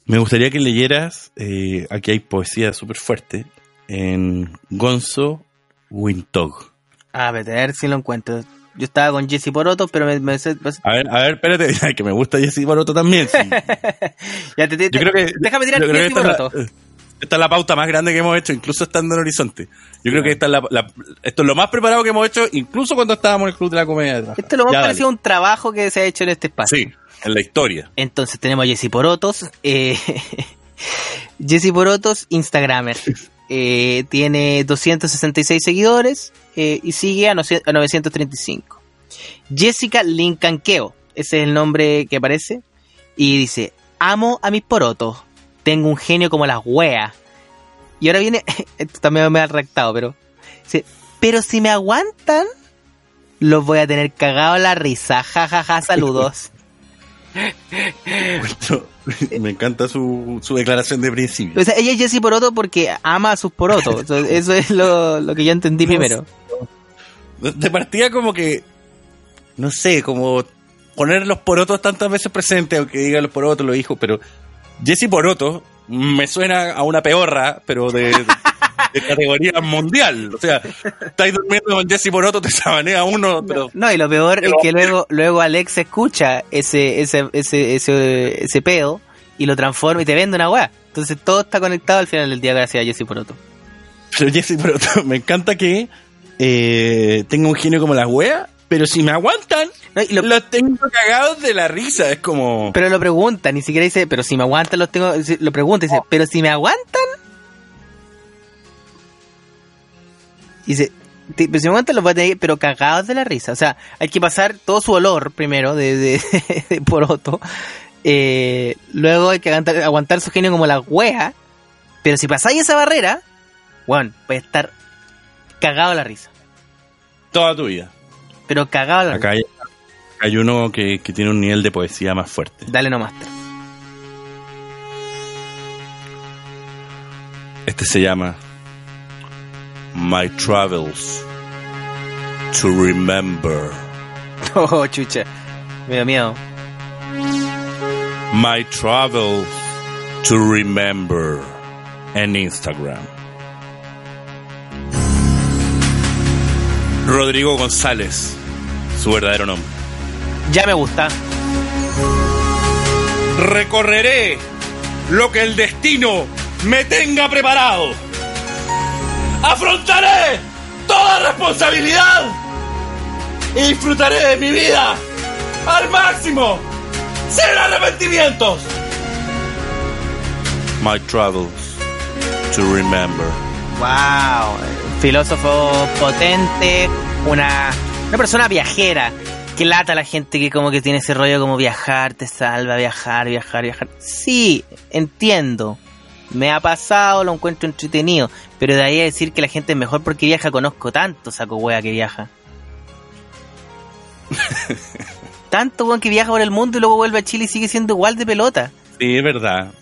Me gustaría que leyeras, eh, aquí hay poesía súper fuerte, en Gonzo Wintog. A ver, a ver si lo encuentro. Yo estaba con Jesse Poroto, pero me... me- me- A ver, a ver, espérate, que me gusta Jesse Baroto también. sí. ya te, te- Yo creo que. Déjame tirar Jesse Poroto. la, esta es la pauta más grande que hemos hecho, incluso estando en Horizonte. Yo creo que esta es la, la- esto es lo más preparado que hemos hecho, incluso cuando estábamos en el Club de la Comedia. de. Esto es lo más Ya, dale. parecido a un trabajo que se ha hecho en este espacio. Sí, en la historia. Entonces tenemos a Jesse Porotos. Eh, Jesse Porotos, Instagramer. Eh, tiene 266 seguidores eh, y sigue a, noce- a 935. Jessica Lincanqueo, ese es el nombre que aparece. Y dice, amo a mis porotos. Tengo un genio como las weas. Y ahora viene, esto también me ha rectado, pero. Pero si me aguantan, los voy a tener cagado la risa. Ja, ja, ja, saludos. Me encanta su, su declaración de principio. O sea, ella es Jessie Poroto porque ama a sus porotos. Eso- es lo, lo que yo entendí primero. De, de partida como que, no sé, como poner los porotos tantas veces presentes, aunque diga los porotos, los hijos, pero Jesse Poroto me suena a una peorra, pero de, de categoría mundial. O sea, estáis durmiendo con Jesse Poroto, te sabanea uno, pero No, y lo peor es que luego, luego Alex escucha ese, ese, ese, ese, ese pedo y lo transforma y te vende una weá. Entonces todo está conectado al final del día gracias a Jesse Poroto. Pero Jesse Poroto, me encanta que eh, tenga un genio como las weas, pero si me aguantan, No, y lo- los tengo cagados de la risa. Es como. Pero lo pregunta, ni siquiera dice, pero si me aguantan los tengo, lo pregunta, dice, pero si me aguantan. Dice, "Ti- pero si me aguantan los voy a tener, pero cagados de la risa. O sea, hay que pasar todo su olor primero de, de, de poroto. Eh, luego hay que aguantar, aguantar su genio como la wea. Pero si pasáis esa barrera, bueno, puede estar cagado de la risa. toda tu vida. Pero cagado Acá hay, hay uno que, que tiene un nivel de poesía más fuerte. Dale nomás. Este se llama My Travels to Remember. Oh, chucha. Me da miedo. My Travels to Remember en Instagram. Rodrigo González, su verdadero nombre. Ya me gusta. Recorreré lo que el destino me tenga preparado. Afrontaré toda responsabilidad y disfrutaré de mi vida al máximo, sin arrepentimientos. My travels to remember. Wow, filósofo potente, una, una persona viajera. Que lata a la gente que como que tiene ese rollo como viajar, te salva, viajar, viajar, viajar. Sí, entiendo. Me ha pasado, lo encuentro entretenido. Pero de ahí a decir que la gente es mejor porque viaja, conozco tanto saco wea que viaja. tanto weón que viaja por el mundo y luego vuelve a Chile y sigue siendo igual de pelota. Sí, es verdad.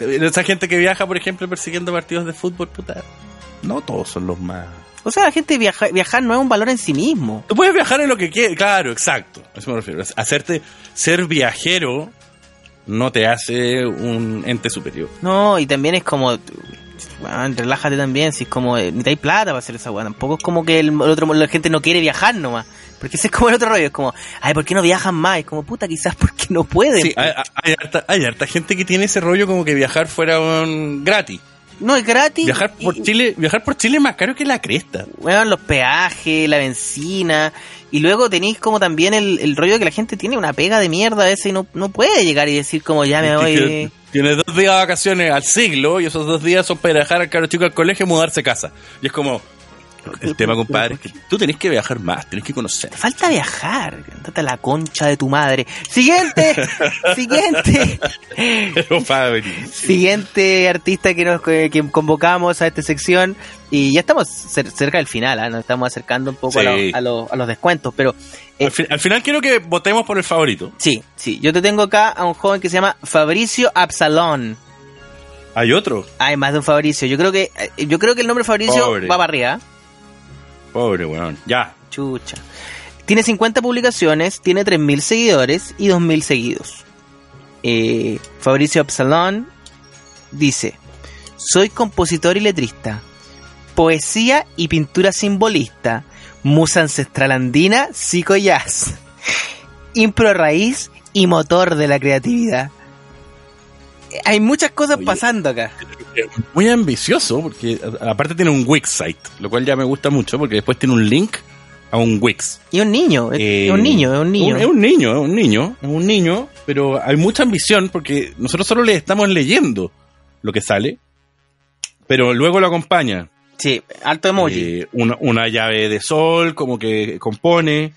Esa gente que viaja, por ejemplo, persiguiendo partidos de fútbol, puta. No todos son los más. O sea, la gente viaja, viajar no es un valor en sí mismo. Tú puedes viajar en lo que quieras, claro, exacto. A eso me refiero. Hacerte ser viajero no te hace un ente superior. No, y también es como, relájate también, si es como, eh, necesitáis plata para hacer esa weá. Tampoco es como que el, otro, la gente no quiere viajar nomás. Porque ese es como el otro rollo, es como, ay, ¿por qué no viajan más? Es como, puta, quizás porque no pueden. Sí, hay, hay harta, hay harta gente que tiene ese rollo como que viajar fuera un gratis. No, es gratis. Viajar por y- Chile, viajar por Chile es más caro que la cresta. weón, los peajes, la benzina. Y luego tenéis como también el, el rollo de que la gente tiene una pega de mierda a veces y no, no puede llegar y decir como, ya me voy. Tienes dos días de vacaciones al siglo y esos dos días son para dejar al caro chico al colegio y mudarse a casa. Y es como, el tema, compadre, es que tú tenés que viajar más, tenés que conocer. Falta viajar. La concha de tu madre. Siguiente, siguiente. Siguiente artista que nos que convocamos a esta sección y ya estamos cer- cerca del final, ¿ah? nos estamos acercando un poco a, lo- a lo- a los descuentos, pero eh, al, fin- al final quiero que votemos por el favorito. sí, sí, yo te tengo acá a un joven que se llama Fabricio Absalón. Hay otro. Hay más de un Fabricio, yo creo que eh, yo creo que el nombre Fabricio Pobre. va para arriba. ¿ah? Pobre weón. Ya. Chucha. Tiene 50 publicaciones, tiene 3.000 seguidores y 2.000 seguidos. Eh, Fabricio Absalón dice, soy compositor y letrista, poesía y pintura simbolista, musa ancestral andina, psico-jazz, impro raíz y motor de la creatividad. Hay muchas cosas Oye. pasando acá. Muy ambicioso, porque aparte tiene un Wix site, lo cual ya me gusta mucho, porque después tiene un link a un Wix. Y un niño, es- Eh, es un niño, es un niño. Es un niño, es un niño, es un niño, pero hay mucha ambición porque nosotros solo le estamos leyendo lo que sale, pero luego lo acompaña Sí, alto emoji. eh, una, una llave de sol, como que compone.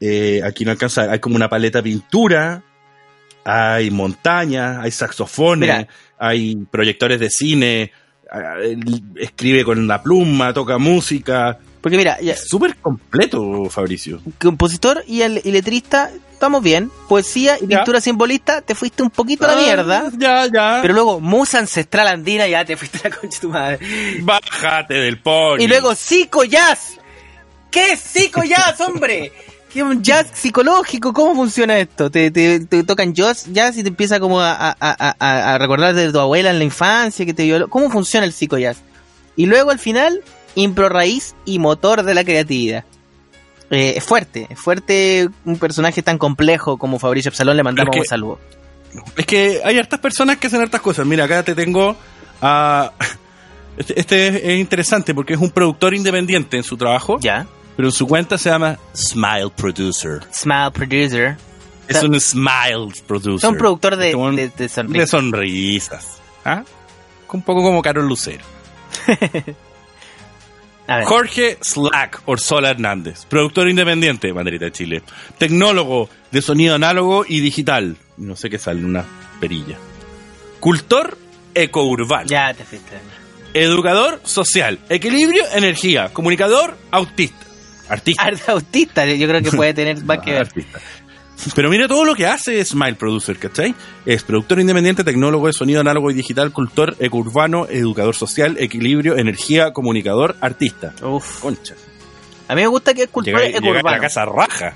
eh, aquí no alcanza, hay como una paleta de pintura, hay montañas, hay saxofones, Mira. hay proyectores de cine, escribe con la pluma, toca música. Porque mira, ya, Es súper completo, Fabricio. compositor y, el, y letrista, estamos bien. Poesía y Ya. pintura simbolista, te fuiste un poquito a la Ah, mierda. Ya, ya. Pero luego, musa ancestral andina, ya te fuiste a la concha de tu madre. Bájate del pony. Y luego, psico-jazz. ¿Qué es psico-jazz, hombre? ¿Qué es un jazz psicológico? ¿Cómo funciona esto? Te, te, te tocan jazz, jazz y te empieza como a, a, a, recordar de tu abuela en la infancia que te violó. ¿Cómo funciona el psico-jazz? Y luego al final, impro raíz y motor de la creatividad. Eh, es fuerte, es fuerte un personaje tan complejo como Fabricio Absalón, le mandamos un es que- saludo. Es que hay hartas personas que hacen hartas cosas. Mira, acá te tengo a... Este, este es interesante porque es un productor independiente en su trabajo, Ya. Pero su cuenta se llama Smile Producer. Smile Producer. Es un Smile Producer. Es un productor de, Este de, de sonrisas. de sonrisas. ¿Ah? Un poco como Carol Lucero. Jorge Slack Orsola Hernández, productor independiente, Banderita de Chile. Tecnólogo de sonido análogo y digital. No sé qué sale, una perilla. Cultor ecourbano. Ya te fuiste. Educador social. Equilibrio, energía. Comunicador, autista. Artista. Autista, yo creo que puede tener más que ver. Artista. Pero mira todo lo que hace Smile Producer, ¿cachai? Es productor independiente, tecnólogo de sonido análogo y digital, cultor ecurbano, educador social, equilibrio, energía, comunicador, artista. Uf. Concha. A mí me gusta que es cultura Llega, llega a la casa raja.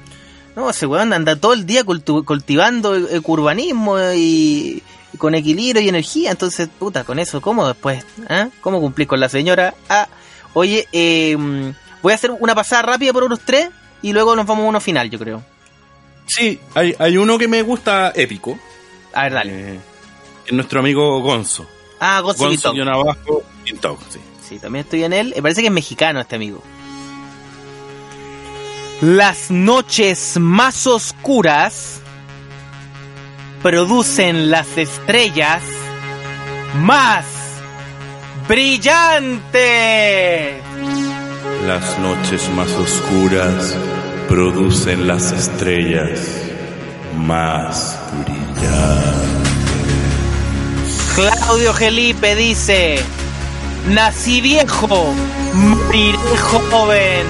No, ese weón anda todo el día cultu- cultivando ecurbanismo y, y con equilibrio y energía. Entonces, puta, con eso, ¿cómo después? ¿Ah? ¿Cómo cumplís con la señora? Ah, oye, eh, voy a hacer una pasada rápida por unos tres y luego nos vamos a uno final, yo creo. Sí, hay, hay uno que me gusta épico. A ver, dale. eh, nuestro amigo Gonzo. Ah, Gonzo Gonzo guion abajo, sí. Sí, también estoy en él. Me parece que es mexicano este amigo. Las noches más oscuras producen las estrellas más brillantes. Las noches más oscuras producen las estrellas más brillantes. Claudio Gelipe dice, nací viejo, moriré joven.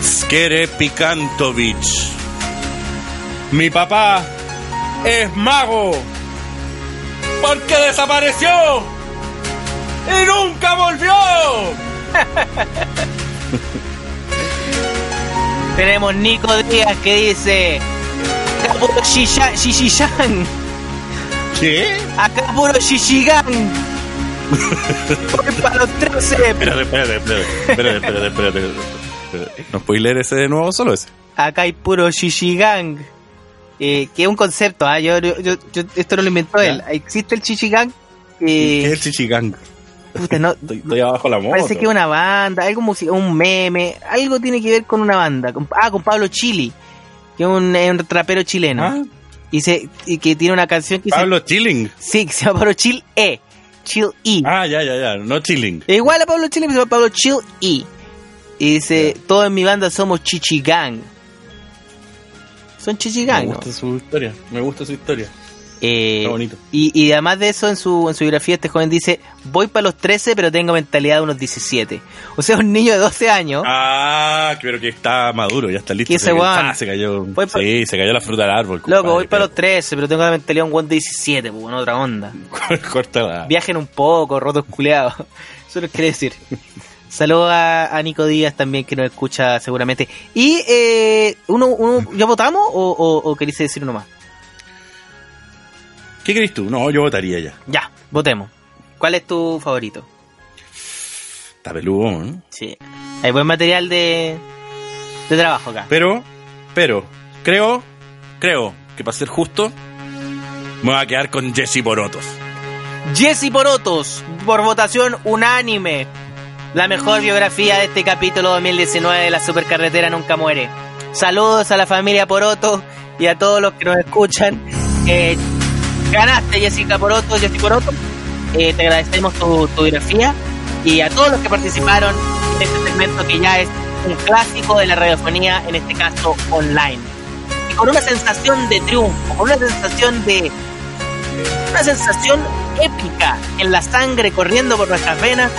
Skere Pikantovich. Mi papá es mago. Porque desapareció. Y nunca volvió. Tenemos Nico Díaz que dice, acá puro Shisha- Shishishan. ¿Qué? Acá puro Shishigan. Voy para los 13. Espérate, espérate, espérate. Espérate, espérate, espérate. espérate. ¿No puedes leer ese de nuevo? Solo ese. Acá hay puro Shishigang. Eh, que es un concepto, ¿ah? yo, yo- yo- esto no lo inventó él. Existe el Shishigang. ¿Qué Eh, es el chichigang? Puta, no, Estoy, estoy abajo la moto. parece que una banda, algo música, un meme, algo tiene que ver con una banda. Con- ah, con Pablo Chili, que es un, un trapero chileno. Ah, Y, se, y que tiene una canción que Pablo Chilling. se, sí, que se llama Pablo Chill E. Chill E. Ah, ya, ya, ya. No Chilling. E Igual a Pablo Chile, pero se llama Pablo Chill E. Y dice, todos en mi banda somos Chichigang. Son Me Chichigang, ¿no? gusta su historia. Me gusta su historia. Eh, Está bonito. Y, y además de eso, en su, en su biografía, este joven dice: Voy para los 13, pero tengo mentalidad de unos 17. O sea, un niño de 12 años. Ah, creo que está maduro, ya está listo. ¿Qué ese se, ah, se cayó. Pa- Sí, se cayó la fruta del árbol. Loco, voy compadre, para los 13, pero tengo la mentalidad de un buen de 17, pues, en otra onda. pero- Corta la. Viajen un poco, rotos culeados. Eso lo quiere decir. Saludos a, a Nico Díaz también, que nos escucha seguramente. Y, eh, uno, uno, ¿ya votamos o, o, o queréis decir uno más? ¿Qué crees tú? No, yo votaría ya. Ya, votemos. ¿Cuál es tu favorito? Está peludo, ¿eh? Sí. Hay buen material de, de trabajo acá. Pero, pero, creo, creo que para ser justo, me voy a quedar con Jesse Porotos. Jesse Porotos, por votación unánime. La mejor biografía de este capítulo 2019 de la Supercarretera Nunca Muere. Saludos a la familia Poroto y a todos los que nos escuchan. Eh, ganaste Jessica Poroto, Jessy Poroto. Eh, te agradecemos tu, tu biografía y a todos los que participaron en este segmento que ya es un clásico de la radiofonía, en este caso online. Y con una sensación de triunfo, con una sensación de Una sensación épica en la sangre corriendo por nuestras venas.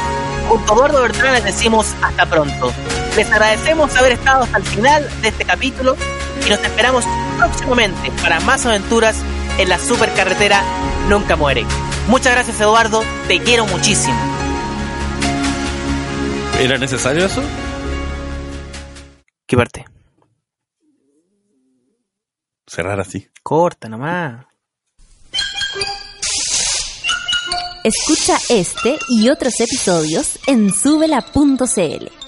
Junto a Eduardo Bertrán les decimos hasta pronto. Les agradecemos haber estado hasta el final de este capítulo y nos esperamos próximamente para más aventuras en la supercarretera Nunca Muere. Muchas gracias Eduardo, te quiero muchísimo. ¿Era necesario eso? ¿Qué parte? Cerrar así. Corta nomás. Escucha este y otros episodios en subela.cl.